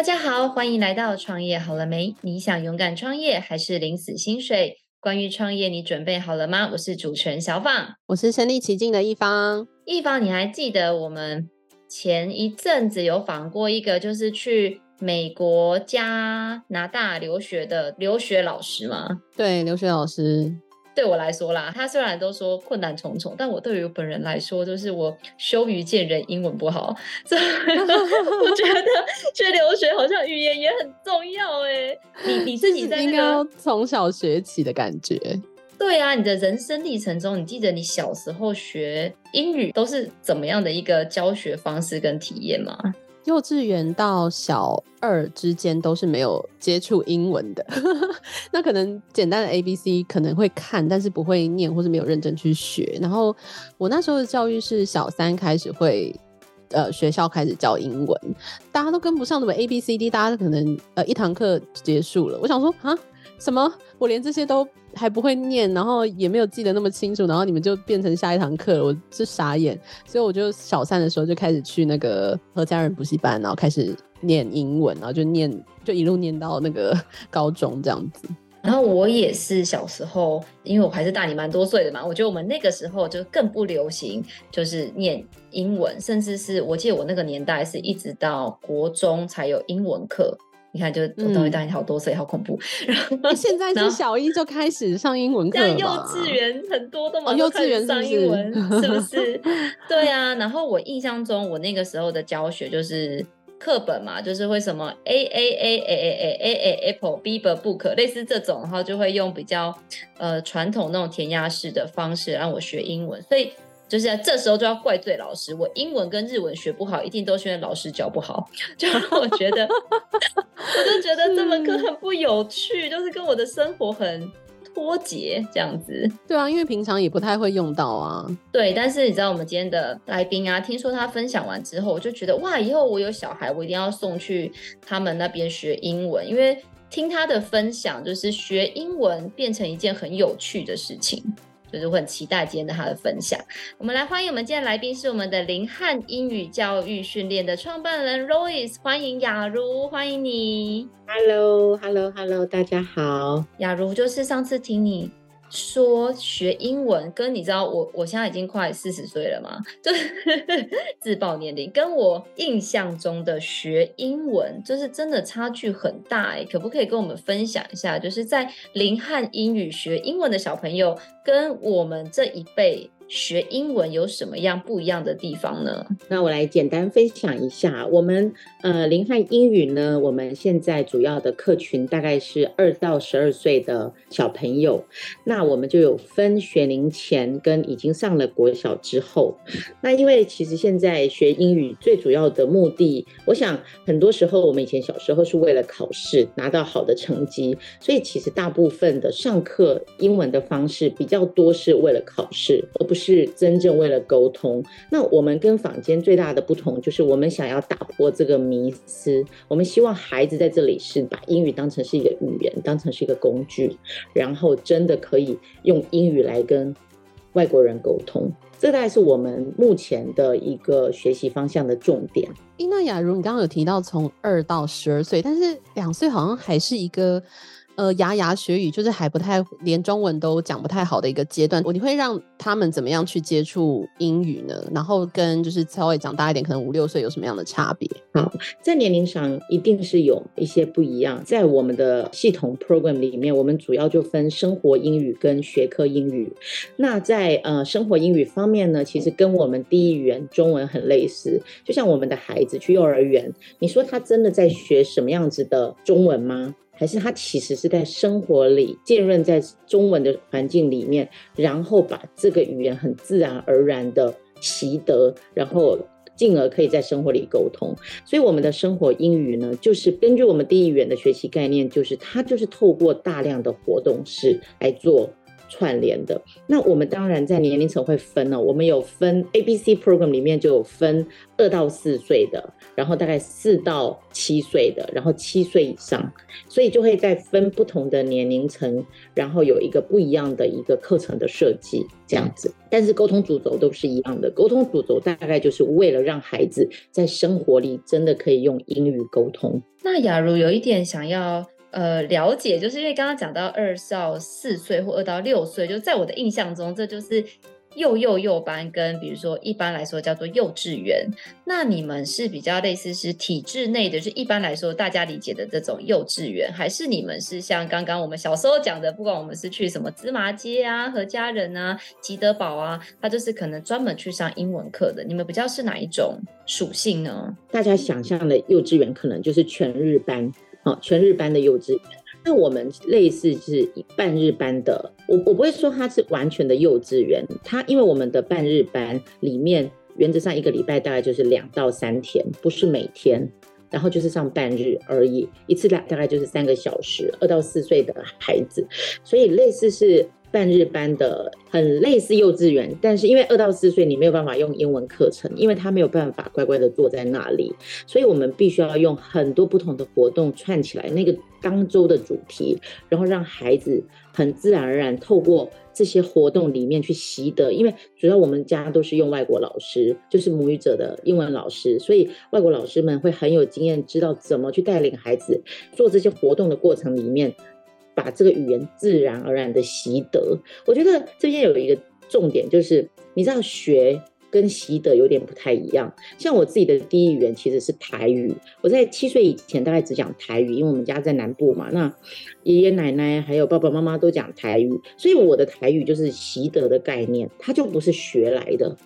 大家好，欢迎来到创业好了没？你想勇敢创业还是领死薪水？关于创业，你准备好了吗？我是主持人小放，我是身历其境的一方。一方，你还记得我们前一阵子有访过一个，就是去美国加拿大留学的留学老师吗？对，留学老师。对我来说啦，他虽然都说困难重重，但我对于我本人来说，就是我羞于见人，英文不好，所以我觉得 去留学好像语言也很重要哎。你你自己在那个应该从小学起的感觉。对啊，你的人生历程中，你记得你小时候学英语都是怎么样的一个教学方式跟体验吗？幼稚园到小二之间都是没有接触英文的，那可能简单的 A B C 可能会看，但是不会念，或是没有认真去学。然后我那时候的教育是小三开始会，呃，学校开始教英文，大家都跟不上，什么 A B C D，大家可能呃一堂课结束了。我想说啊，什么？我连这些都。还不会念，然后也没有记得那么清楚，然后你们就变成下一堂课了，我是傻眼。所以我就小三的时候就开始去那个何家仁补习班，然后开始念英文，然后就念就一路念到那个高中这样子。然后我也是小时候，因为我还是大你蛮多岁的嘛，我觉得我们那个时候就更不流行，就是念英文，甚至是我记得我那个年代是一直到国中才有英文课。你看，就我等于大你好多岁，好恐怖。然后现在是小一就开始上英文课，像幼稚园很多都嘛都开始上英文，是不是？对啊。然后我印象中，我那个时候的教学就是课本嘛，就是会什么 A A A A A A A A Apple B B Book 类似这种，然后就会用比较呃传统那种填鸭式的方式让我学英文，所以。就是这时候就要怪罪老师，我英文跟日文学不好，一定都是因为老师教不好。就让我觉得，我就觉得这门课很不有趣，就是跟我的生活很脱节这样子。对啊，因为平常也不太会用到啊。对，但是你知道我们今天的来宾啊，听说他分享完之后，我就觉得哇，以后我有小孩，我一定要送去他们那边学英文，因为听他的分享，就是学英文变成一件很有趣的事情。就是我很期待今天的他的分享。我们来欢迎我们今天的来宾是我们的林汉英语教育训练的创办人 Royce，欢迎雅茹，欢迎你。Hello，Hello，Hello，大家好。雅茹，就是上次听你。说学英文跟你知道我我现在已经快四十岁了嘛，就是自曝年龄，跟我印象中的学英文就是真的差距很大哎，可不可以跟我们分享一下？就是在零汉英语学英文的小朋友跟我们这一辈。学英文有什么样不一样的地方呢？那我来简单分享一下，我们呃林汉英语呢，我们现在主要的客群大概是二到十二岁的小朋友，那我们就有分学龄前跟已经上了国小之后。那因为其实现在学英语最主要的目的，我想很多时候我们以前小时候是为了考试拿到好的成绩，所以其实大部分的上课英文的方式比较多是为了考试，而不是。是真正为了沟通。那我们跟坊间最大的不同，就是我们想要打破这个迷思。我们希望孩子在这里是把英语当成是一个语言，当成是一个工具，然后真的可以用英语来跟外国人沟通。这大概是我们目前的一个学习方向的重点。那雅茹，你刚刚有提到从二到十二岁，但是两岁好像还是一个。呃，牙牙学语就是还不太连中文都讲不太好的一个阶段，你会让他们怎么样去接触英语呢？然后跟就是稍微长大一点，可能五六岁有什么样的差别？好，在年龄上一定是有一些不一样。在我们的系统 program 里面，我们主要就分生活英语跟学科英语。那在呃生活英语方面呢，其实跟我们第一语言中文很类似。就像我们的孩子去幼儿园，你说他真的在学什么样子的中文吗？还是他其实是在生活里浸润在中文的环境里面，然后把这个语言很自然而然的习得，然后进而可以在生活里沟通。所以我们的生活英语呢，就是根据我们第一语言的学习概念，就是它就是透过大量的活动式来做串联的。那我们当然在年龄层会分哦，我们有分 ABC program 里面就有分二到四岁的，然后大概四到七岁的，然后七岁以上，所以就会再分不同的年龄层，然后有一个不一样的一个课程的设计这样子。但是沟通主轴都是一样的，沟通主轴大概就是为了让孩子在生活里真的可以用英语沟通。那雅茹有一点想要。呃，了解，就是因为刚刚讲到二到四岁或二到六岁，就在我的印象中，这就是幼幼幼班，跟比如说一般来说叫做幼稚园。那你们是比较类似是体制内的，就是一般来说大家理解的这种幼稚园，还是你们是像刚刚我们小时候讲的，不管我们是去什么芝麻街啊、何家人啊、吉德堡啊，他就是可能专门去上英文课的。你们比较是哪一种属性呢？大家想象的幼稚园可能就是全日班。好，全日班的幼稚园，那我们类似是半日班的。我我不会说它是完全的幼稚园，它因为我们的半日班里面，原则上一个礼拜大概就是两到三天，不是每天，然后就是上半日而已，一次大大概就是三个小时，二到四岁的孩子，所以类似是。半日班的很类似幼稚园，但是因为二到四岁你没有办法用英文课程，因为他没有办法乖乖的坐在那里，所以我们必须要用很多不同的活动串起来那个当周的主题，然后让孩子很自然而然透过这些活动里面去习得。因为主要我们家都是用外国老师，就是母语者的英文老师，所以外国老师们会很有经验，知道怎么去带领孩子做这些活动的过程里面。把这个语言自然而然的习得，我觉得这边有一个重点，就是你知道学跟习得有点不太一样。像我自己的第一语言其实是台语，我在七岁以前大概只讲台语，因为我们家在南部嘛，那爷爷奶奶还有爸爸妈妈都讲台语，所以我的台语就是习得的概念，它就不是学来的。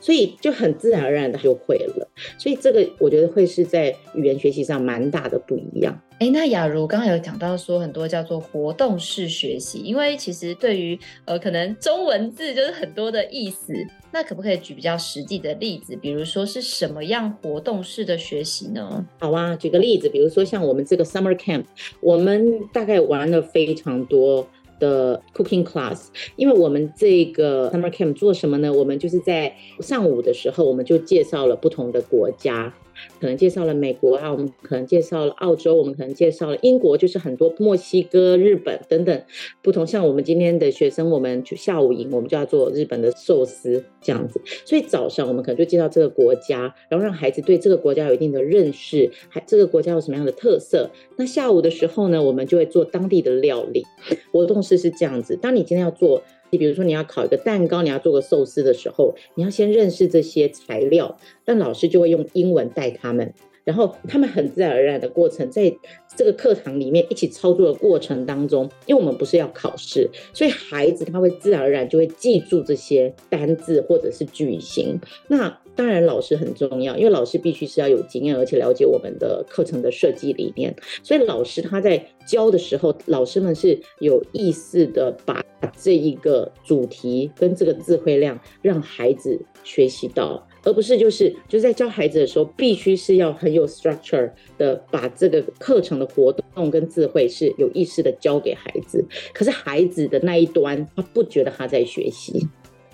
所以就很自然而然的就会了，所以这个我觉得会是在语言学习上蛮大的不一样。哎，那雅茹刚刚有讲到说很多叫做活动式学习，因为其实对于呃可能中文字就是很多的意思，那可不可以举比较实际的例子？比如说是什么样活动式的学习呢？好啊，举个例子，比如说像我们这个 summer camp，我们大概玩了非常多。的 cooking class，因为我们这个 summer camp 做什么呢？我们就是在上午的时候，我们就介绍了不同的国家。可能介绍了美国啊，我们可能介绍了澳洲，我们可能介绍了英国，就是很多墨西哥、日本等等不同。像我们今天的学生，我们就下午营，我们就要做日本的寿司这样子。所以早上我们可能就介绍这个国家，然后让孩子对这个国家有一定的认识，还这个国家有什么样的特色。那下午的时候呢，我们就会做当地的料理。活动式是这样子，当你今天要做。你比如说，你要烤一个蛋糕，你要做个寿司的时候，你要先认识这些材料，但老师就会用英文带他们，然后他们很自然而然的过程，在这个课堂里面一起操作的过程当中，因为我们不是要考试，所以孩子他会自然而然就会记住这些单字或者是句型。那当然，老师很重要，因为老师必须是要有经验，而且了解我们的课程的设计理念。所以老师他在教的时候，老师们是有意识的把这一个主题跟这个智慧量让孩子学习到，而不是就是就是在教孩子的时候，必须是要很有 structure 的把这个课程的活动跟智慧是有意识的教给孩子。可是孩子的那一端，他不觉得他在学习，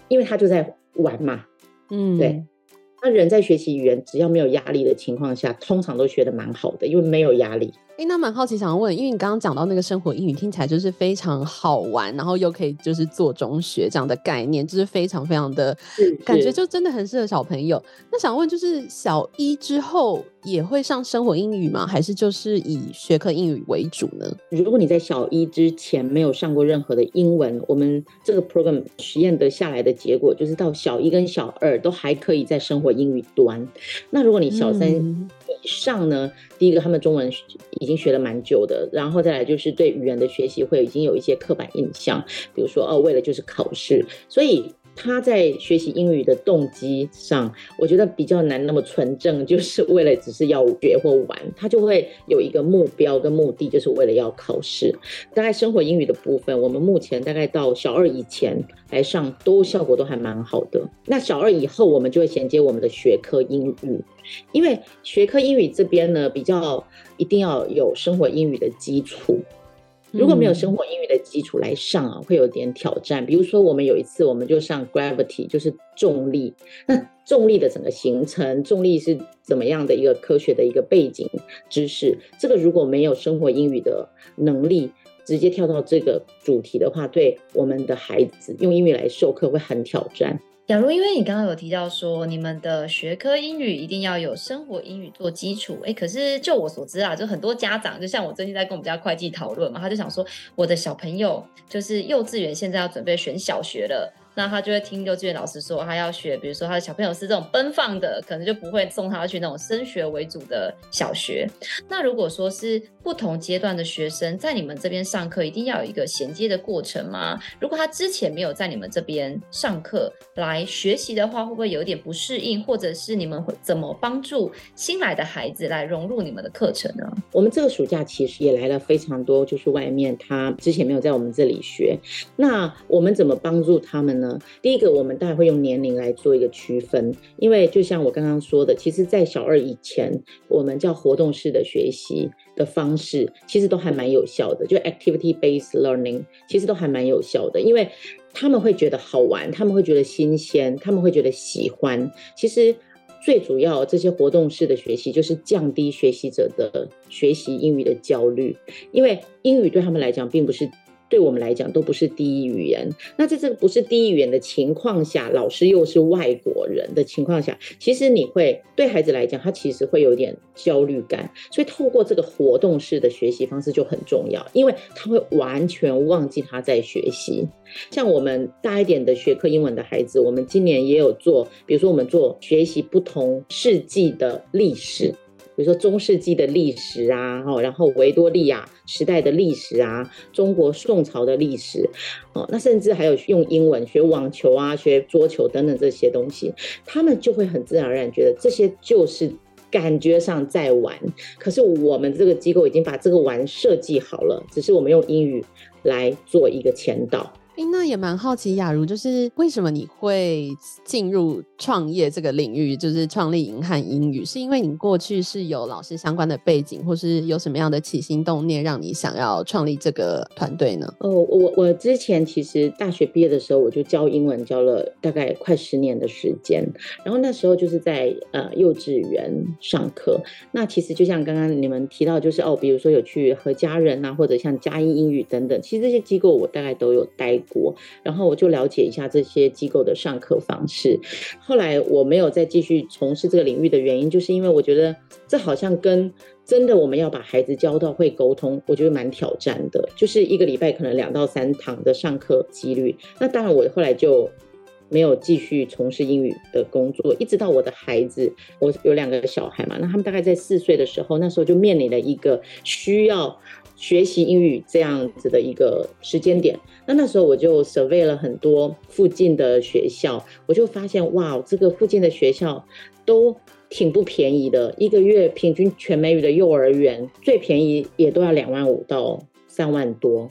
因为他就在玩嘛，嗯，对。那人在学习语言，只要没有压力的情况下，通常都学的蛮好的，因为没有压力。哎，那蛮好奇，想要问，因为你刚刚讲到那个生活英语，听起来就是非常好玩，然后又可以就是做中学这样的概念，就是非常非常的，感觉就真的很适合小朋友。那想问，就是小一之后也会上生活英语吗？还是就是以学科英语为主呢？如果你在小一之前没有上过任何的英文，我们这个 program 实验得下来的结果，就是到小一跟小二都还可以在生活英语端。那如果你小三，嗯以上呢，第一个他们中文已经学了蛮久的，然后再来就是对语言的学习会已经有一些刻板印象，比如说哦，为了就是考试，所以他在学习英语的动机上，我觉得比较难那么纯正，就是为了只是要学或玩，他就会有一个目标跟目的，就是为了要考试。大概生活英语的部分，我们目前大概到小二以前来上，都效果都还蛮好的。那小二以后，我们就会衔接我们的学科英语。因为学科英语这边呢，比较一定要有生活英语的基础，如果没有生活英语的基础来上啊，会有点挑战。比如说，我们有一次我们就上 gravity，就是重力。那重力的整个形成，重力是怎么样的一个科学的一个背景知识？这个如果没有生活英语的能力，直接跳到这个主题的话，对我们的孩子用英语来授课会很挑战。假如因为你刚刚有提到说，你们的学科英语一定要有生活英语做基础，哎，可是就我所知啊，就很多家长，就像我最近在跟我们家会计讨论嘛，他就想说，我的小朋友就是幼稚园现在要准备选小学了。那他就会听幼稚园老师说，他要学，比如说他的小朋友是这种奔放的，可能就不会送他去那种升学为主的小学。那如果说是不同阶段的学生在你们这边上课，一定要有一个衔接的过程吗？如果他之前没有在你们这边上课来学习的话，会不会有点不适应，或者是你们会怎么帮助新来的孩子来融入你们的课程呢？我们这个暑假其实也来了非常多，就是外面他之前没有在我们这里学，那我们怎么帮助他们呢？第一个，我们大概会用年龄来做一个区分，因为就像我刚刚说的，其实，在小二以前，我们叫活动式的学习的方式，其实都还蛮有效的，就 activity-based learning，其实都还蛮有效的，因为他们会觉得好玩，他们会觉得新鲜，他们会觉得喜欢。其实最主要这些活动式的学习，就是降低学习者的学习英语的焦虑，因为英语对他们来讲并不是。对我们来讲都不是第一语言。那在这个不是第一语言的情况下，老师又是外国人的情况下，其实你会对孩子来讲，他其实会有点焦虑感。所以透过这个活动式的学习方式就很重要，因为他会完全忘记他在学习。像我们大一点的学科英文的孩子，我们今年也有做，比如说我们做学习不同世纪的历史。比如说中世纪的历史啊，然后维多利亚时代的历史啊，中国宋朝的历史，哦，那甚至还有用英文学网球啊、学桌球等等这些东西，他们就会很自然而然觉得这些就是感觉上在玩。可是我们这个机构已经把这个玩设计好了，只是我们用英语来做一个前导。哎，那也蛮好奇，雅茹，就是为什么你会进入创业这个领域，就是创立盈汉英语，是因为你过去是有老师相关的背景，或是有什么样的起心动念，让你想要创立这个团队呢？哦，我我之前其实大学毕业的时候，我就教英文，教了大概快十年的时间，然后那时候就是在呃幼稚园上课。那其实就像刚刚你们提到，就是哦，比如说有去和家人啊，或者像佳音英语等等，其实这些机构我大概都有待过。然后我就了解一下这些机构的上课方式。后来我没有再继续从事这个领域的原因，就是因为我觉得这好像跟真的我们要把孩子教到会沟通，我觉得蛮挑战的。就是一个礼拜可能两到三堂的上课几率。那当然，我后来就没有继续从事英语的工作，一直到我的孩子，我有两个小孩嘛，那他们大概在四岁的时候，那时候就面临了一个需要。学习英语这样子的一个时间点，那那时候我就 survey 了很多附近的学校，我就发现哇，这个附近的学校都挺不便宜的，一个月平均全美语的幼儿园最便宜也都要两万五到三万多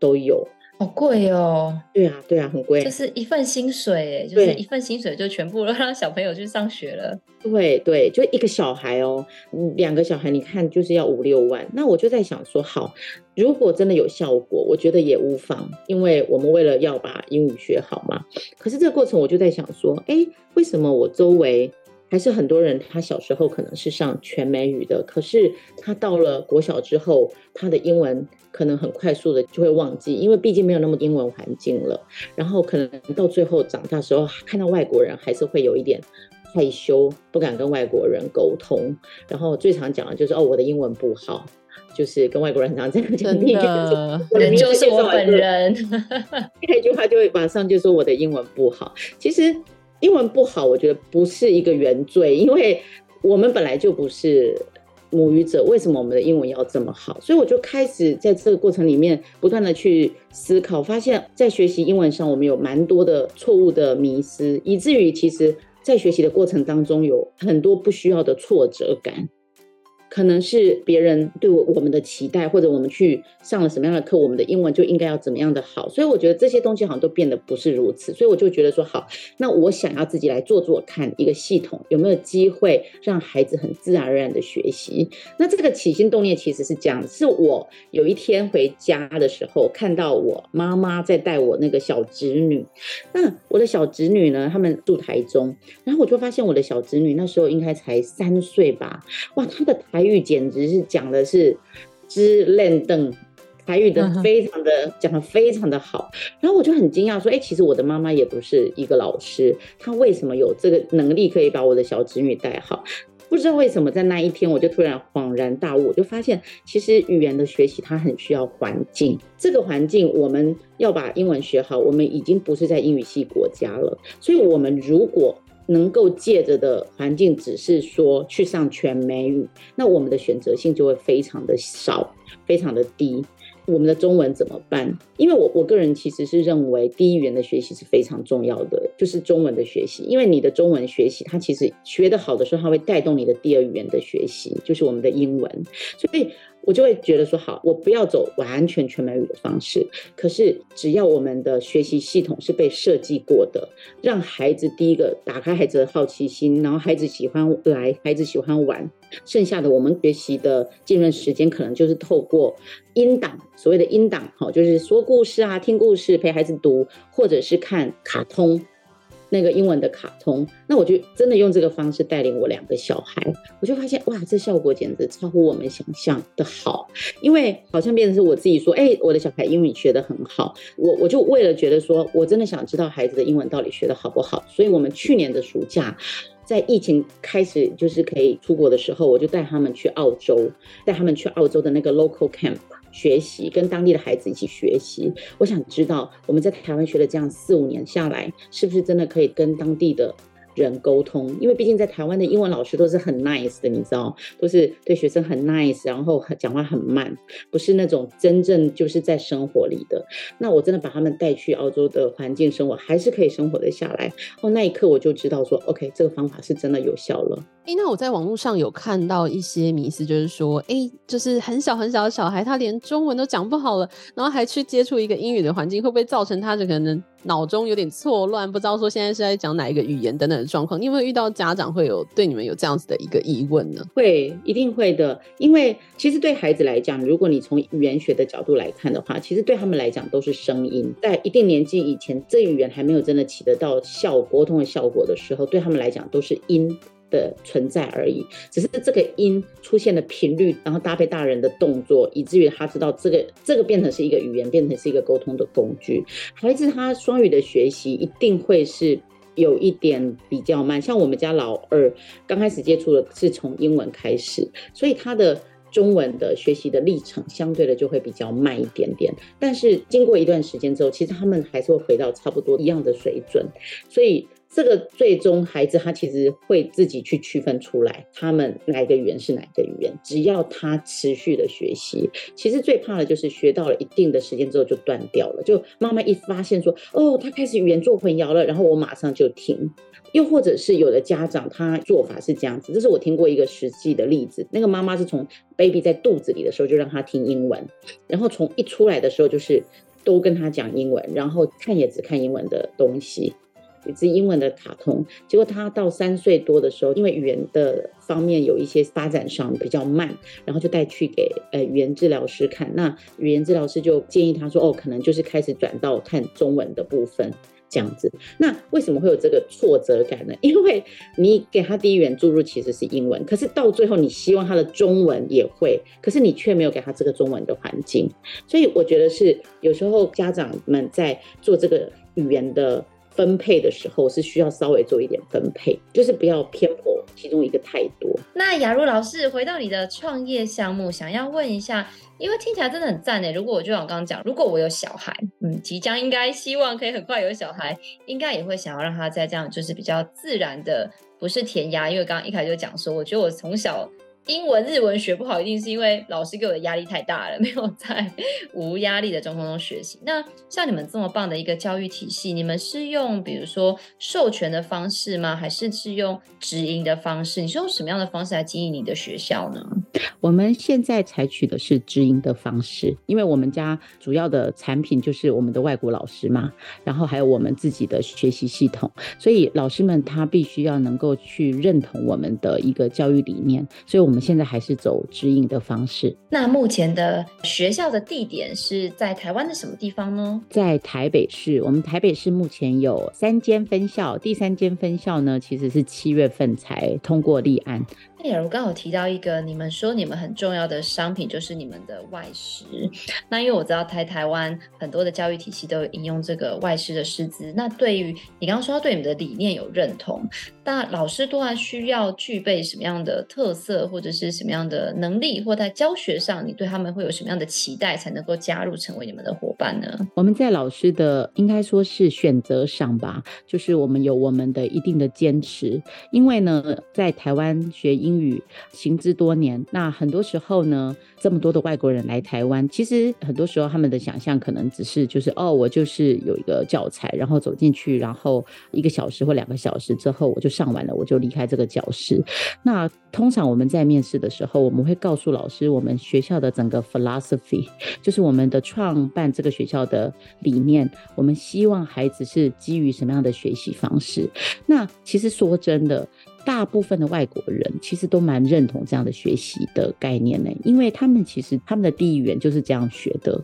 都有。好贵哦！对啊，对啊，很贵，就是一份薪水，就是一份薪水就全部都 让小朋友去上学了。对对，就一个小孩哦，两个小孩，你看就是要五六万。那我就在想说，好，如果真的有效果，我觉得也无妨，因为我们为了要把英语学好嘛。可是这个过程，我就在想说，哎，为什么我周围还是很多人，他小时候可能是上全美语的，可是他到了国小之后，他的英文。可能很快速的就会忘记，因为毕竟没有那么英文环境了。然后可能到最后长大的时候，看到外国人还是会有一点害羞，不敢跟外国人沟通。然后最常讲的就是哦，我的英文不好，就是跟外国人很常这样讲。真的，人就是我本人。一句话就会马上就说我的英文不好。其实英文不好，我觉得不是一个原罪，因为我们本来就不是。母语者，为什么我们的英文要这么好？所以我就开始在这个过程里面不断的去思考，发现，在学习英文上，我们有蛮多的错误的迷失，以至于其实，在学习的过程当中，有很多不需要的挫折感。可能是别人对我我们的期待，或者我们去上了什么样的课，我们的英文就应该要怎么样的好。所以我觉得这些东西好像都变得不是如此。所以我就觉得说，好，那我想要自己来做做看一个系统，有没有机会让孩子很自然而然的学习？那这个起心动念其实是这样，是我有一天回家的时候，看到我妈妈在带我那个小侄女。那我的小侄女呢，他们住台中，然后我就发现我的小侄女那时候应该才三岁吧，哇，她的台语简直是讲的是支练邓，台语的非常的讲的非常的好，然后我就很惊讶说，哎，其实我的妈妈也不是一个老师，她为什么有这个能力可以把我的小侄女带好？不知道为什么，在那一天我就突然恍然大悟，我就发现其实语言的学习它很需要环境。这个环境我们要把英文学好，我们已经不是在英语系国家了。所以，我们如果能够借着的环境只是说去上全美语，那我们的选择性就会非常的少，非常的低。我们的中文怎么办？因为我我个人其实是认为第一语言的学习是非常重要的，就是中文的学习。因为你的中文学习，它其实学得好的时候，它会带动你的第二语言的学习，就是我们的英文。所以我就会觉得说，好，我不要走完全全美语的方式。可是只要我们的学习系统是被设计过的，让孩子第一个打开孩子的好奇心，然后孩子喜欢来，孩子喜欢玩。剩下的我们学习的浸润时间，可能就是透过音档，所谓的音档，哈，就是说故事啊，听故事，陪孩子读，或者是看卡通，那个英文的卡通。那我就真的用这个方式带领我两个小孩，我就发现哇，这效果简直超乎我们想象的好，因为好像变成是我自己说，哎，我的小孩英语学得很好，我我就为了觉得说我真的想知道孩子的英文到底学得好不好，所以我们去年的暑假。在疫情开始就是可以出国的时候，我就带他们去澳洲，带他们去澳洲的那个 local camp 学习，跟当地的孩子一起学习。我想知道我们在台湾学了这样四五年下来，是不是真的可以跟当地的人沟通，因为毕竟在台湾的英文老师都是很 nice 的，你知道，都是对学生很 nice，然后讲话很慢，不是那种真正就是在生活里的。那我真的把他们带去澳洲的环境生活，还是可以生活得下来。哦，那一刻我就知道说，OK，这个方法是真的有效了。哎，那我在网络上有看到一些迷思，就是说，哎，就是很小很小的小孩，他连中文都讲不好了，然后还去接触一个英语的环境，会不会造成他的可能脑中有点错乱，不知道说现在是在讲哪一个语言等等的状况？你有没有遇到家长会有对你们有这样子的一个疑问呢？会，一定会的，因为其实对孩子来讲，如果你从语言学的角度来看的话，其实对他们来讲都是声音。在一定年纪以前，这语言还没有真的起得到效沟通的效果的时候，对他们来讲都是音。的存在而已，只是这个音出现的频率，然后搭配大人的动作，以至于他知道这个这个变成是一个语言，变成是一个沟通的工具。孩子他双语的学习一定会是有一点比较慢，像我们家老二刚开始接触的是从英文开始，所以他的中文的学习的历程相对的就会比较慢一点点。但是经过一段时间之后，其实他们还是会回到差不多一样的水准，所以。这个最终孩子他其实会自己去区分出来，他们哪一个语言是哪一个语言。只要他持续的学习，其实最怕的就是学到了一定的时间之后就断掉了。就妈妈一发现说，哦，他开始语言做混淆了，然后我马上就停。又或者是有的家长他做法是这样子，这是我听过一个实际的例子。那个妈妈是从 baby 在肚子里的时候就让他听英文，然后从一出来的时候就是都跟他讲英文，然后看也只看英文的东西。一支英文的卡通，结果他到三岁多的时候，因为语言的方面有一些发展上比较慢，然后就带去给呃语言治疗师看。那语言治疗师就建议他说：“哦，可能就是开始转到看中文的部分这样子。”那为什么会有这个挫折感呢？因为你给他第一语言注入其实是英文，可是到最后你希望他的中文也会，可是你却没有给他这个中文的环境。所以我觉得是有时候家长们在做这个语言的。分配的时候是需要稍微做一点分配，就是不要偏颇其中一个太多。那雅茹老师回到你的创业项目，想要问一下，因为听起来真的很赞诶。如果我就像我刚刚讲，如果我有小孩，嗯，即将应该希望可以很快有小孩，应该也会想要让他在这样就是比较自然的，不是填鸭。因为刚刚一开始就讲说，我觉得我从小。英文、日文学不好，一定是因为老师给我的压力太大了，没有在无压力的状况中学习。那像你们这么棒的一个教育体系，你们是用比如说授权的方式吗？还是是用直营的方式？你是用什么样的方式来经营你的学校呢？我们现在采取的是直营的方式，因为我们家主要的产品就是我们的外国老师嘛，然后还有我们自己的学习系统，所以老师们他必须要能够去认同我们的一个教育理念，所以我们现在还是走直营的方式。那目前的学校的地点是在台湾的什么地方呢？在台北市，我们台北市目前有三间分校，第三间分校呢，其实是七月份才通过立案。雅茹刚好提到一个，你们说你们很重要的商品就是你们的外师。那因为我知道台台湾很多的教育体系都有引用这个外师的师资。那对于你刚刚说他对你们的理念有认同，那老师都还需要具备什么样的特色，或者是什么样的能力，或在教学上你对他们会有什么样的期待，才能够加入成为你们的伙伴呢？我们在老师的应该说是选择上吧，就是我们有我们的一定的坚持，因为呢，在台湾学英语行之多年，那很多时候呢，这么多的外国人来台湾，其实很多时候他们的想象可能只是就是哦，我就是有一个教材，然后走进去，然后一个小时或两个小时之后我就上完了，我就离开这个教室。那通常我们在面面试的时候，我们会告诉老师，我们学校的整个 philosophy，就是我们的创办这个学校的理念，我们希望孩子是基于什么样的学习方式。那其实说真的。大部分的外国人其实都蛮认同这样的学习的概念呢，因为他们其实他们的第一语言就是这样学的，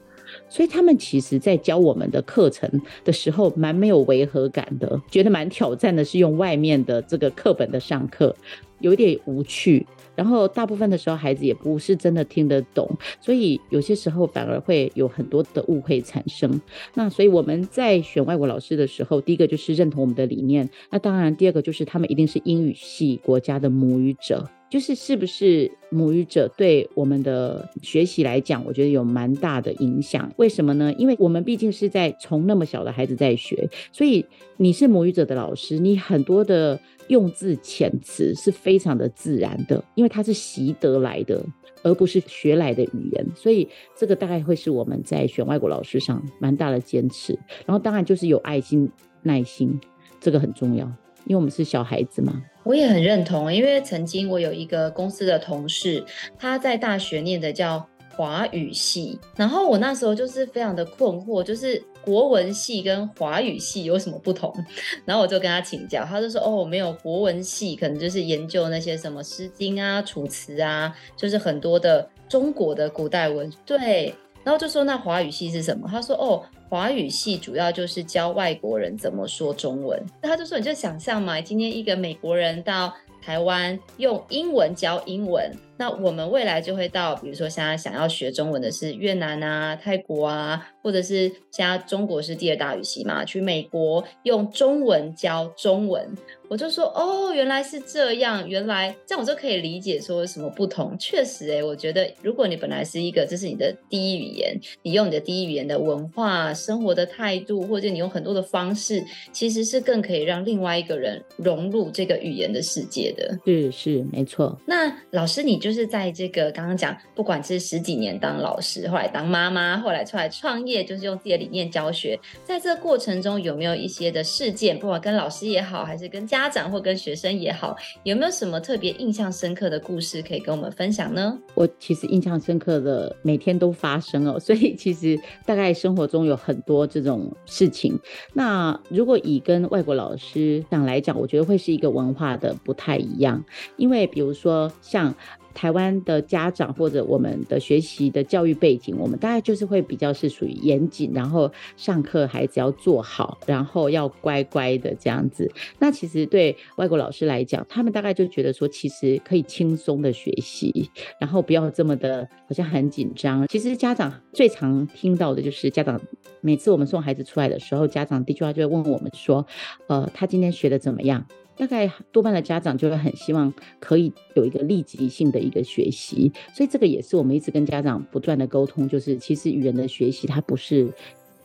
所以他们其实在教我们的课程的时候蛮没有违和感的，觉得蛮挑战的是用外面的这个课本的上课，有点无趣。然后大部分的时候，孩子也不是真的听得懂，所以有些时候反而会有很多的误会产生。那所以我们在选外国老师的时候，第一个就是认同我们的理念，那当然第二个就是他们一定是英语系国家的母语者，就是是不是母语者对我们的学习来讲，我觉得有蛮大的影响。为什么呢？因为我们毕竟是在从那么小的孩子在学，所以你是母语者的老师，你很多的。用字遣词是非常的自然的，因为它是习得来的，而不是学来的语言，所以这个大概会是我们在选外国老师上蛮大的坚持。然后当然就是有爱心、耐心，这个很重要，因为我们是小孩子嘛。我也很认同，因为曾经我有一个公司的同事，他在大学念的叫华语系，然后我那时候就是非常的困惑，就是。国文系跟华语系有什么不同？然后我就跟他请教，他就说：“哦，没有国文系，可能就是研究那些什么《诗经》啊、《楚辞》啊，就是很多的中国的古代文。”对，然后就说：“那华语系是什么？”他说：“哦，华语系主要就是教外国人怎么说中文。”那他就说：“你就想象嘛，今天一个美国人到台湾用英文教英文。”那我们未来就会到，比如说现在想要学中文的是越南啊、泰国啊，或者是现在中国是第二大语系嘛，去美国用中文教中文，我就说哦，原来是这样，原来这样我就可以理解说什么不同。确实诶，我觉得如果你本来是一个这是你的第一语言，你用你的第一语言的文化、生活的态度，或者你用很多的方式，其实是更可以让另外一个人融入这个语言的世界的。是是，没错。那老师你就。就是在这个刚刚讲，不管是十几年当老师，后来当妈妈，后来出来创业，就是用自己的理念教学。在这个过程中，有没有一些的事件，不管跟老师也好，还是跟家长或跟学生也好，有没有什么特别印象深刻的故事可以跟我们分享呢？我其实印象深刻的每天都发生哦，所以其实大概生活中有很多这种事情。那如果以跟外国老师上来讲，我觉得会是一个文化的不太一样，因为比如说像。台湾的家长或者我们的学习的教育背景，我们大概就是会比较是属于严谨，然后上课孩子要做好，然后要乖乖的这样子。那其实对外国老师来讲，他们大概就觉得说，其实可以轻松的学习，然后不要这么的好像很紧张。其实家长最常听到的就是家长每次我们送孩子出来的时候，家长第一句话就会问我们说，呃，他今天学的怎么样？大概多半的家长就会很希望可以有一个立即性的一个学习，所以这个也是我们一直跟家长不断的沟通，就是其实语言的学习它不是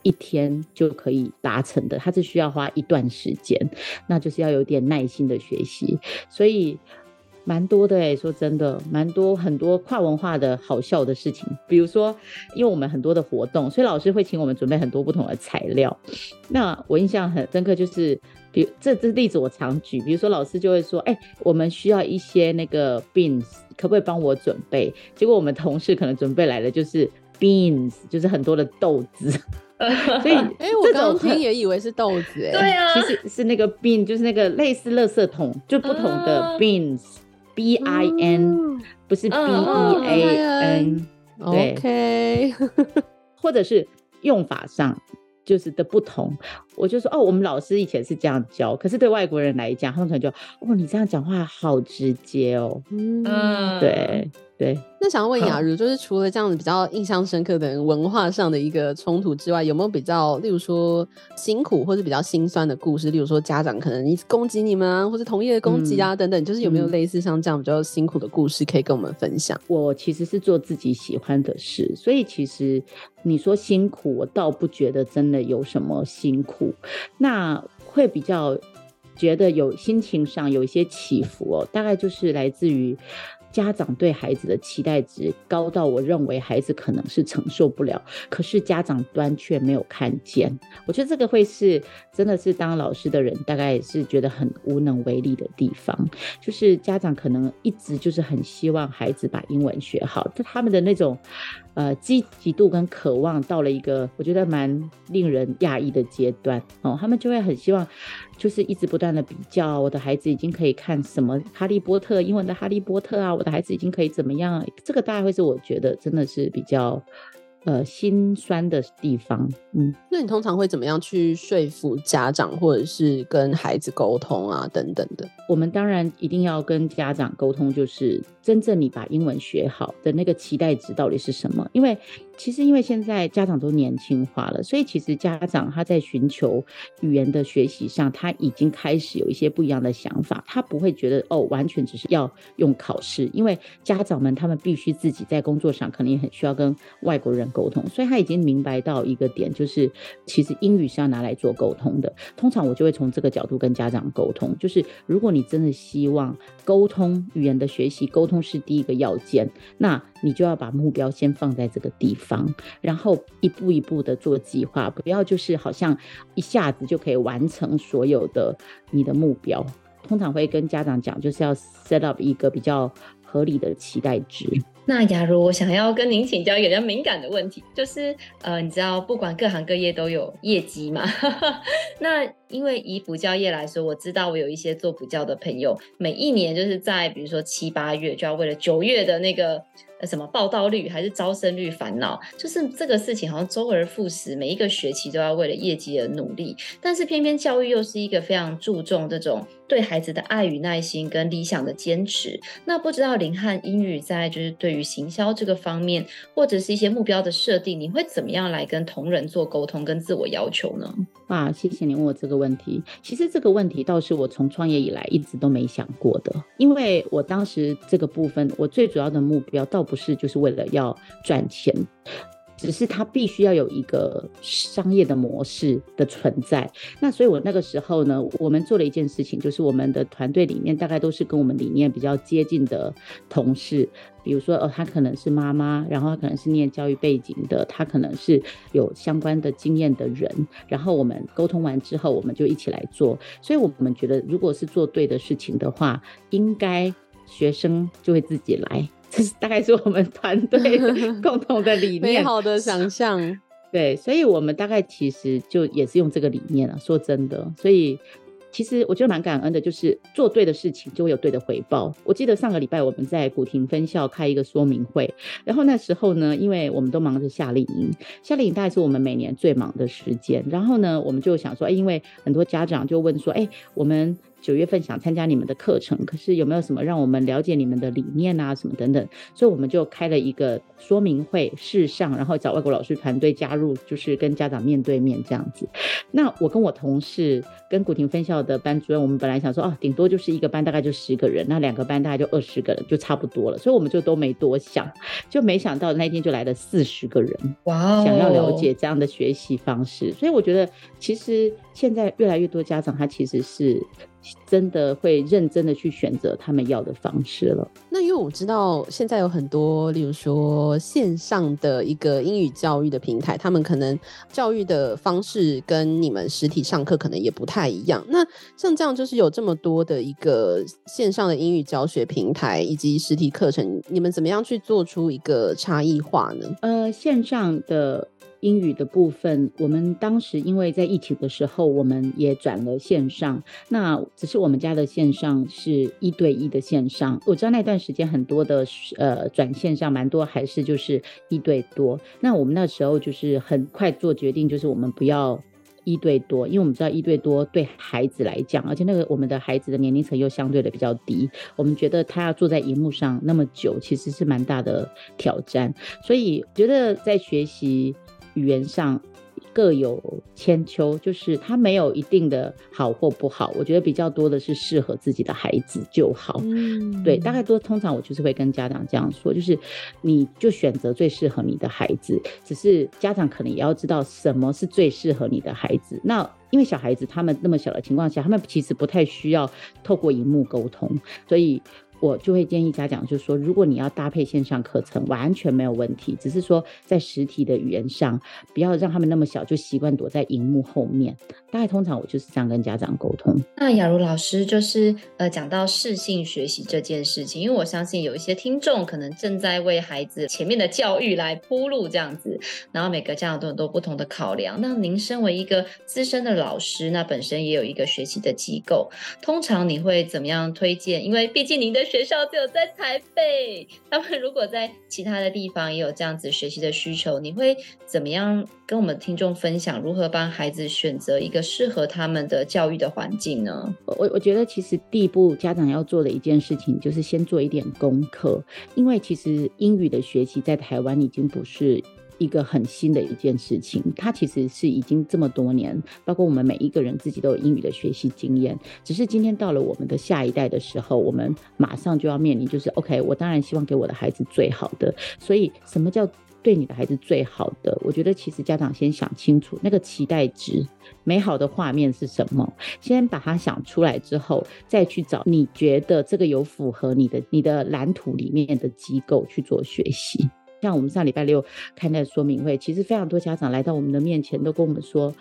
一天就可以达成的，它是需要花一段时间，那就是要有点耐心的学习。所以蛮多的哎，说真的，蛮多很多跨文化的好笑的事情。比如说，因为我们很多的活动，所以老师会请我们准备很多不同的材料。那我印象很深刻，就是比如这这例子我常举，比如说老师就会说：“哎，我们需要一些那个 beans，可不可以帮我准备？”结果我们同事可能准备来的就是 beans，就是很多的豆子。所以，哎，我刚刚听也以为是豆子，哎，对啊，其实是那个 bean，就是那个类似垃圾桶，就不同的 beans。B I N 不是 B E A N，对或者是用法上就是的不同，我就说哦，我们老师以前是这样教，可是对外国人来讲，他们可能就哦，你这样讲话好直接哦，嗯，对。对，那想要问雅茹，就是除了这样子比较印象深刻的文化上的一个冲突之外，有没有比较，例如说辛苦或者比较心酸的故事？例如说家长可能一直攻击你们啊，或者同业的攻击啊、嗯、等等，就是有没有类似像这样比较辛苦的故事可以跟我们分享？我其实是做自己喜欢的事，所以其实你说辛苦，我倒不觉得真的有什么辛苦，那会比较觉得有心情上有一些起伏哦，大概就是来自于。家长对孩子的期待值高到我认为孩子可能是承受不了，可是家长端却没有看见。我觉得这个会是真的是当老师的人大概是觉得很无能为力的地方，就是家长可能一直就是很希望孩子把英文学好，但他们的那种。呃，积极度跟渴望到了一个我觉得蛮令人讶异的阶段哦，他们就会很希望，就是一直不断的比较，我的孩子已经可以看什么《哈利波特》英文的《哈利波特》啊，我的孩子已经可以怎么样？这个大概会是我觉得真的是比较。呃，心酸的地方，嗯，那你通常会怎么样去说服家长，或者是跟孩子沟通啊，等等的？我们当然一定要跟家长沟通，就是真正你把英文学好的那个期待值到底是什么？因为其实因为现在家长都年轻化了，所以其实家长他在寻求语言的学习上，他已经开始有一些不一样的想法，他不会觉得哦，完全只是要用考试，因为家长们他们必须自己在工作上可能也很需要跟外国人。沟通，所以他已经明白到一个点，就是其实英语是要拿来做沟通的。通常我就会从这个角度跟家长沟通，就是如果你真的希望沟通语言的学习，沟通是第一个要件，那你就要把目标先放在这个地方，然后一步一步的做计划，不要就是好像一下子就可以完成所有的你的目标。通常会跟家长讲，就是要 set up 一个比较合理的期待值。那假如，我想要跟您请教一个比较敏感的问题，就是呃，你知道不管各行各业都有业绩嘛？那因为以补教业来说，我知道我有一些做补教的朋友，每一年就是在比如说七八月就要为了九月的那个。什么报到率还是招生率烦恼，就是这个事情好像周而复始，每一个学期都要为了业绩而努力。但是偏偏教育又是一个非常注重这种对孩子的爱与耐心跟理想的坚持。那不知道林汉英语在就是对于行销这个方面，或者是一些目标的设定，你会怎么样来跟同仁做沟通跟自我要求呢？啊，谢谢你问我这个问题。其实这个问题倒是我从创业以来一直都没想过的，因为我当时这个部分，我最主要的目标倒不是就是为了要赚钱，只是它必须要有一个商业的模式的存在。那所以我那个时候呢，我们做了一件事情，就是我们的团队里面大概都是跟我们理念比较接近的同事。比如说，哦，他可能是妈妈，然后他可能是念教育背景的，他可能是有相关的经验的人，然后我们沟通完之后，我们就一起来做。所以我们觉得，如果是做对的事情的话，应该学生就会自己来。这是大概是我们团队 共同的理念，美好的想象。对，所以我们大概其实就也是用这个理念啊。说真的，所以。其实我觉得蛮感恩的，就是做对的事情就会有对的回报。我记得上个礼拜我们在古亭分校开一个说明会，然后那时候呢，因为我们都忙着夏令营，夏令营大概是我们每年最忙的时间。然后呢，我们就想说，哎，因为很多家长就问说，哎，我们。九月份想参加你们的课程，可是有没有什么让我们了解你们的理念啊，什么等等？所以我们就开了一个说明会，试上，然后找外国老师团队加入，就是跟家长面对面这样子。那我跟我同事跟古亭分校的班主任，我们本来想说，哦，顶多就是一个班大概就十个人，那两个班大概就二十个人，就差不多了。所以我们就都没多想，就没想到那天就来了四十个人，哇，想要了解这样的学习方式。所以我觉得其实。现在越来越多家长他其实是。真的会认真的去选择他们要的方式了。那因为我知道现在有很多，例如说线上的一个英语教育的平台，他们可能教育的方式跟你们实体上课可能也不太太一样。那像这样，就是有这么多的一个线上的英语教学平台以及实体课程，你们怎么样去做出一个差异化呢？呃，线上的。英语的部分，我们当时因为在疫情的时候，我们也转了线上。那只是我们家的线上是一对一的线上。我知道那段时间很多的呃转线上，蛮多还是就是一对多。那我们那时候就是很快做决定，就是我们不要一对多，因为我们知道一对多对孩子来讲，而且那个我们的孩子的年龄层又相对的比较低，我们觉得他要坐在荧幕上那么久，其实是蛮大的挑战。所以觉得在学习。语言上各有千秋，就是它没有一定的好或不好。我觉得比较多的是适合自己的孩子就好。嗯，对，大概多通常我就是会跟家长这样说，就是你就选择最适合你的孩子。只是家长可能也要知道什么是最适合你的孩子。那因为小孩子他们那么小的情况下，他们其实不太需要透过荧幕沟通，所以。我就会建议家长，就是说，如果你要搭配线上课程，完全没有问题。只是说，在实体的语言上，不要让他们那么小就习惯躲在荧幕后面。大概通常我就是这样跟家长沟通。那雅茹老师就是呃讲到适性学习这件事情，因为我相信有一些听众可能正在为孩子前面的教育来铺路这样子，然后每个家长都有很多不同的考量。那您身为一个资深的老师，那本身也有一个学习的机构，通常你会怎么样推荐？因为毕竟您的学校只有在台北，他们如果在其他的地方也有这样子学习的需求，你会怎么样跟我们听众分享如何帮孩子选择一个适合他们的教育的环境呢？我我觉得其实第一步家长要做的一件事情就是先做一点功课，因为其实英语的学习在台湾已经不是。一个很新的一件事情，它其实是已经这么多年，包括我们每一个人自己都有英语的学习经验。只是今天到了我们的下一代的时候，我们马上就要面临，就是 OK，我当然希望给我的孩子最好的。所以，什么叫对你的孩子最好的？我觉得其实家长先想清楚那个期待值、美好的画面是什么，先把它想出来之后，再去找你觉得这个有符合你的你的蓝图里面的机构去做学习。像我们上礼拜六开那说明会，其实非常多家长来到我们的面前，都跟我们说，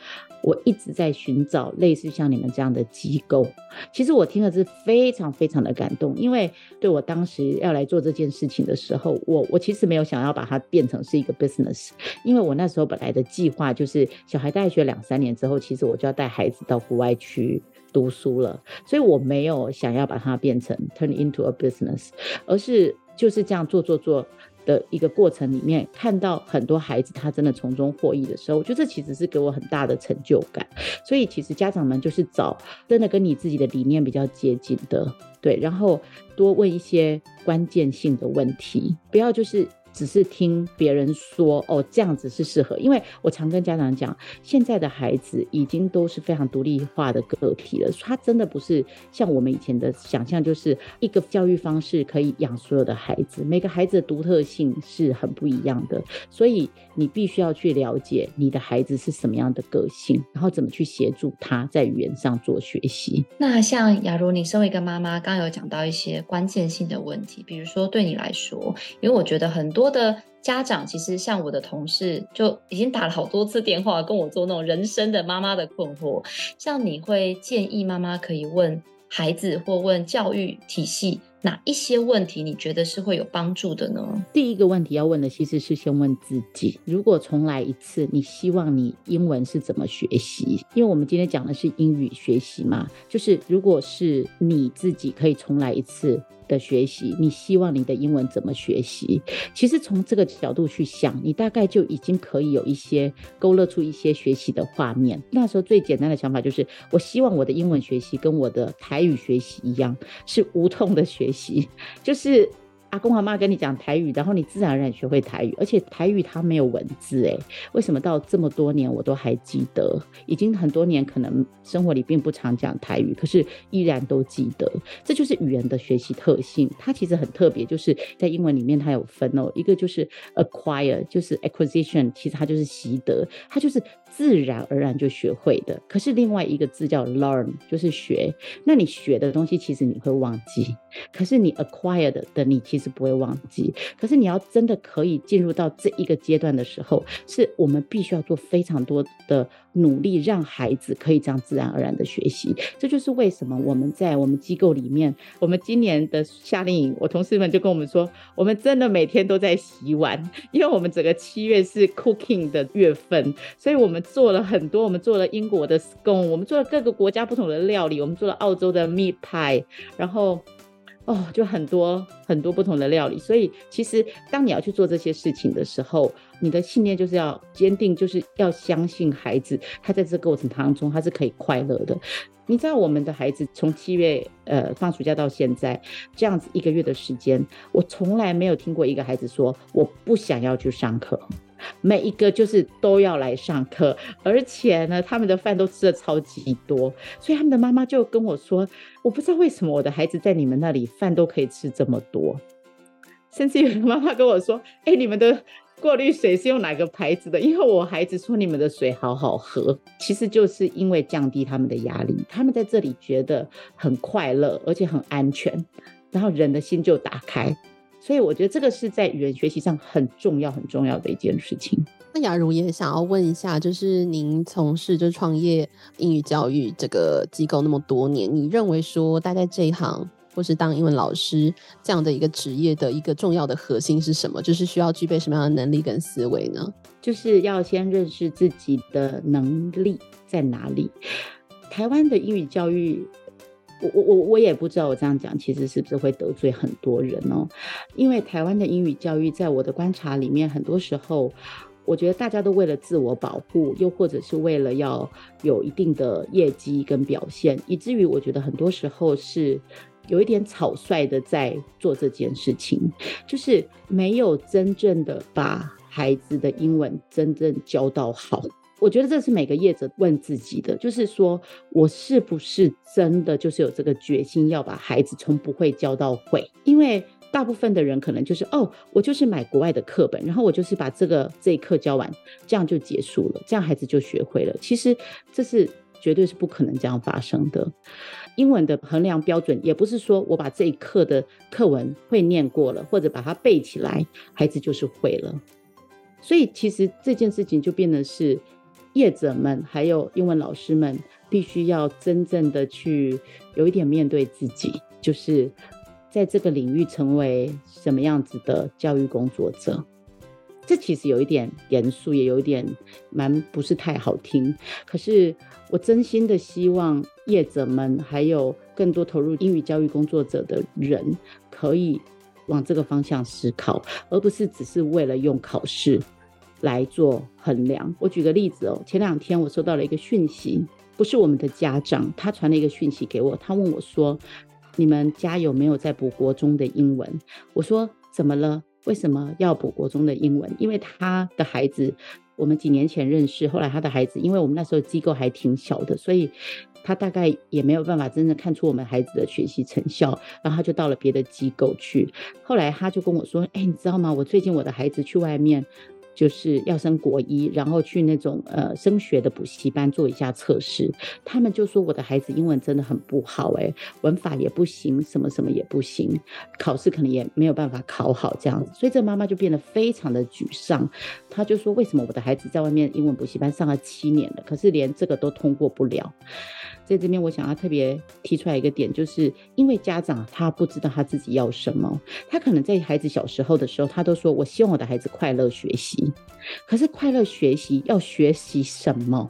我一直在寻找类似像你们这样的机构。其实我听了是非常非常的感动，因为对我当时要来做这件事情的时候，我我其实没有想要把它变成是一个 business，因为我那时候本来的计划就是小孩大学两三年之后，其实我就要带孩子到国外去读书了，所以我没有想要把它变成 turn into a business，而是就是这样做做做。的一个过程里面，看到很多孩子他真的从中获益的时候，我觉得这其实是给我很大的成就感。所以其实家长们就是找真的跟你自己的理念比较接近的，对，然后多问一些关键性的问题，不要就是。只是听别人说哦，这样子是适合，因为我常跟家长讲，现在的孩子已经都是非常独立化的个体了，他真的不是像我们以前的想象，就是一个教育方式可以养所有的孩子。每个孩子的独特性是很不一样的，所以你必须要去了解你的孩子是什么样的个性，然后怎么去协助他在语言上做学习。那像雅茹，你身为一个妈妈，刚刚有讲到一些关键性的问题，比如说对你来说，因为我觉得很多。的家长其实像我的同事就已经打了好多次电话跟我做那种人生的妈妈的困惑，像你会建议妈妈可以问孩子或问教育体系哪一些问题？你觉得是会有帮助的呢？第一个问题要问的其实是先问自己：如果重来一次，你希望你英文是怎么学习？因为我们今天讲的是英语学习嘛，就是如果是你自己可以重来一次。的学习，你希望你的英文怎么学习？其实从这个角度去想，你大概就已经可以有一些勾勒出一些学习的画面。那时候最简单的想法就是，我希望我的英文学习跟我的台语学习一样，是无痛的学学习，就是。阿公阿妈跟你讲台语，然后你自然而然学会台语，而且台语它没有文字诶，为什么到这么多年我都还记得？已经很多年，可能生活里并不常讲台语，可是依然都记得。这就是语言的学习特性，它其实很特别，就是在英文里面它有分哦，一个就是 acquire，就是 acquisition，其实它就是习得，它就是自然而然就学会的。可是另外一个字叫 learn，就是学。那你学的东西其实你会忘记，可是你 acquired 的你其实不会忘记。可是你要真的可以进入到这一个阶段的时候，是我们必须要做非常多的努力，让孩子可以这样自然而然的学习。这就是为什么我们在我们机构里面，我们今年的夏令营，我同事们就跟我们说，我们真的每天都在洗碗，因为我们整个七月是 cooking 的月份，所以我们。做了很多，我们做了英国的 scone，我们做了各个国家不同的料理，我们做了澳洲的 meat pie，然后哦，就很多很多不同的料理。所以其实当你要去做这些事情的时候，你的信念就是要坚定，就是要相信孩子，他在这个过程当中他是可以快乐的。你知道我们的孩子从七月呃放暑假到现在这样子一个月的时间，我从来没有听过一个孩子说我不想要去上课。每一个就是都要来上课，而且呢，他们的饭都吃得超级多，所以他们的妈妈就跟我说：“我不知道为什么我的孩子在你们那里饭都可以吃这么多。”甚至有的妈妈跟我说：“哎，你们的过滤水是用哪个牌子的？”因为我孩子说你们的水好好喝，其实就是因为降低他们的压力，他们在这里觉得很快乐，而且很安全，然后人的心就打开。所以我觉得这个是在语言学习上很重要、很重要的一件事情。那雅茹也想要问一下，就是您从事就创业英语教育这个机构那么多年，你认为说待在这一行或是当英文老师这样的一个职业的一个重要的核心是什么？就是需要具备什么样的能力跟思维呢？就是要先认识自己的能力在哪里。台湾的英语教育。我我我我也不知道我这样讲其实是不是会得罪很多人哦，因为台湾的英语教育在我的观察里面，很多时候我觉得大家都为了自我保护，又或者是为了要有一定的业绩跟表现，以至于我觉得很多时候是有一点草率的在做这件事情，就是没有真正的把孩子的英文真正教到好。我觉得这是每个业者问自己的，就是说我是不是真的就是有这个决心要把孩子从不会教到会？因为大部分的人可能就是哦，我就是买国外的课本，然后我就是把这个这一课教完，这样就结束了，这样孩子就学会了。其实这是绝对是不可能这样发生的。英文的衡量标准也不是说我把这一课的课文会念过了，或者把它背起来，孩子就是会了。所以其实这件事情就变得是。业者们还有英文老师们，必须要真正的去有一点面对自己，就是在这个领域成为什么样子的教育工作者。这其实有一点严肃，也有一点蛮不是太好听。可是我真心的希望业者们还有更多投入英语教育工作者的人，可以往这个方向思考，而不是只是为了用考试。来做衡量。我举个例子哦，前两天我收到了一个讯息，不是我们的家长，他传了一个讯息给我，他问我说：“你们家有没有在补国中的英文？”我说：“怎么了？为什么要补国中的英文？”因为他的孩子，我们几年前认识，后来他的孩子，因为我们那时候机构还挺小的，所以他大概也没有办法真正看出我们孩子的学习成效，然后他就到了别的机构去。后来他就跟我说：“哎，你知道吗？我最近我的孩子去外面。”就是要升国一，然后去那种呃升学的补习班做一下测试。他们就说我的孩子英文真的很不好，欸，哎，文法也不行，什么什么也不行，考试可能也没有办法考好这样子。所以这妈妈就变得非常的沮丧。她就说：为什么我的孩子在外面英文补习班上了七年了，可是连这个都通过不了？在这边，我想要特别提出来一个点，就是因为家长他不知道他自己要什么，他可能在孩子小时候的时候，他都说：“我希望我的孩子快乐学习。”可是快乐学习要学习什么？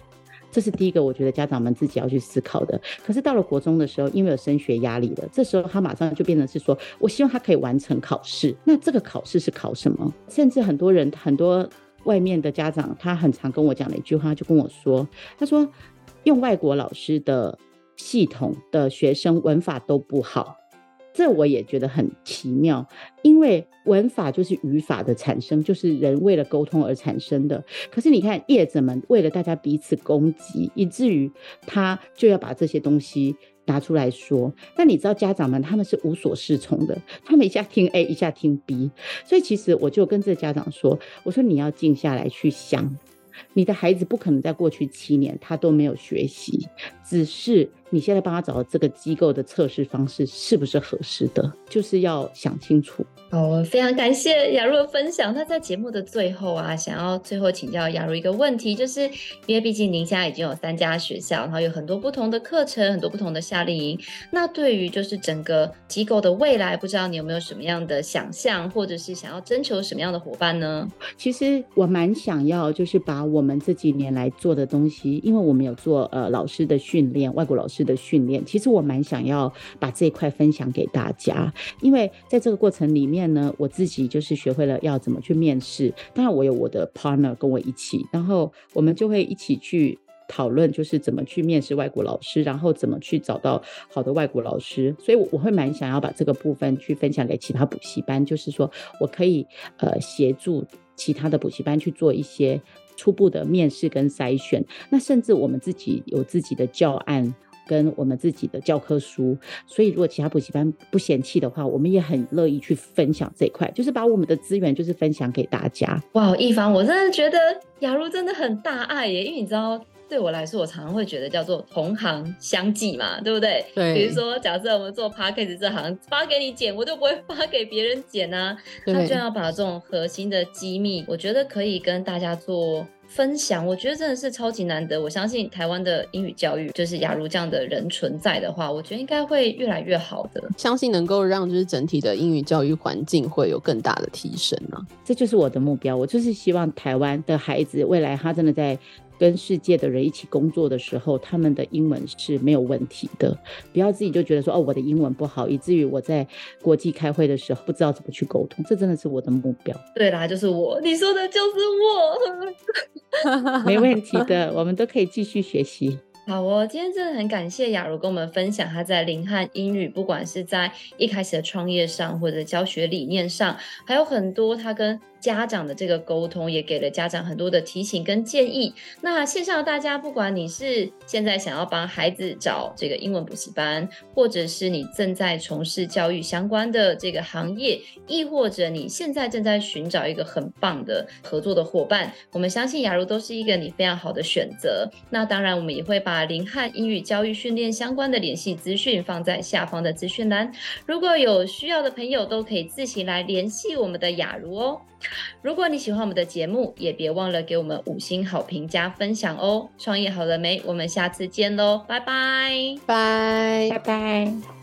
这是第一个，我觉得家长们自己要去思考的。可是到了国中的时候，因为有升学压力了，这时候他马上就变成是说：“我希望他可以完成考试。”那这个考试是考什么？甚至很多人，很多外面的家长，他很常跟我讲的一句话，就跟我说：“他说。”用外国老师的系统的学生文法都不好，这我也觉得很奇妙，因为文法就是语法的产生，就是人为了沟通而产生的。可是你看业者们为了大家彼此攻击，以至于他就要把这些东西拿出来说。那你知道家长们他们是无所适从的，他们一下听 A，一下听 B，所以其实我就跟这家长说，我说你要静下来去想。你的孩子不可能在过去七年他都没有学习，只是你现在帮他找到这个机构的测试方式是不是合适的，就是要想清楚。好，非常感谢雅茹的分享。那在节目的最后啊，想要最后请教雅茹一个问题，就是因为毕竟您现在已经有三家学校，然后有很多不同的课程，很多不同的夏令营。那对于就是整个机构的未来，不知道你有没有什么样的想象，或者是想要征求什么样的伙伴呢？其实我蛮想要，就是把我们这几年来做的东西，因为我们有做呃老师的训练，外国老师的训练，其实我蛮想要把这一块分享给大家，因为在这个过程里面。呢，我自己就是学会了要怎么去面试。当然，我有我的 partner 跟我一起，然后我们就会一起去讨论，就是怎么去面试外国老师，然后怎么去找到好的外国老师。所以，我我会蛮想要把这个部分去分享给其他补习班，就是说我可以呃协助其他的补习班去做一些初步的面试跟筛选。那甚至我们自己有自己的教案。跟我们自己的教科书，所以如果其他补习班不嫌弃的话，我们也很乐意去分享这一块，就是把我们的资源就是分享给大家。哇，一帆，我真的觉得雅茹真的很大爱耶，因为你知道，对我来说，我常常会觉得叫做同行相忌嘛，对不对？对。比如说，假设我们做 Podcast 这行，发给你剪，我就不会发给别人剪啊。对。他就要把这种核心的机密，我觉得可以跟大家做。分享，我觉得真的是超级难得。我相信台湾的英语教育，就是雅茹这样的人存在的话，我觉得应该会越来越好的。相信能够让就是整体的英语教育环境会有更大的提升啊，这就是我的目标。我就是希望台湾的孩子未来他真的在。跟世界的人一起工作的时候，他们的英文是没有问题的。不要自己就觉得说哦，我的英文不好，以至于我在国际开会的时候不知道怎么去沟通。这真的是我的目标。对啦，就是我，你说的就是我，没问题的，我们都可以继续学习。好哦，今天真的很感谢雅茹跟我们分享她在林汉英语，不管是在一开始的创业上，或者教学理念上，还有很多她跟。家长的这个沟通也给了家长很多的提醒跟建议。那线上的大家，不管你是现在想要帮孩子找这个英文补习班，或者是你正在从事教育相关的这个行业，亦或者你现在正在寻找一个很棒的合作的伙伴，我们相信雅茹都是一个你非常好的选择。那当然，我们也会把零和英语教育训练相关的联系资讯放在下方的资讯栏，如果有需要的朋友，都可以自行来联系我们的雅茹哦。如果你喜欢我们的节目，也别忘了给我们五星好评加分享哦！创业好了没？我们下次见喽，拜拜，拜拜拜。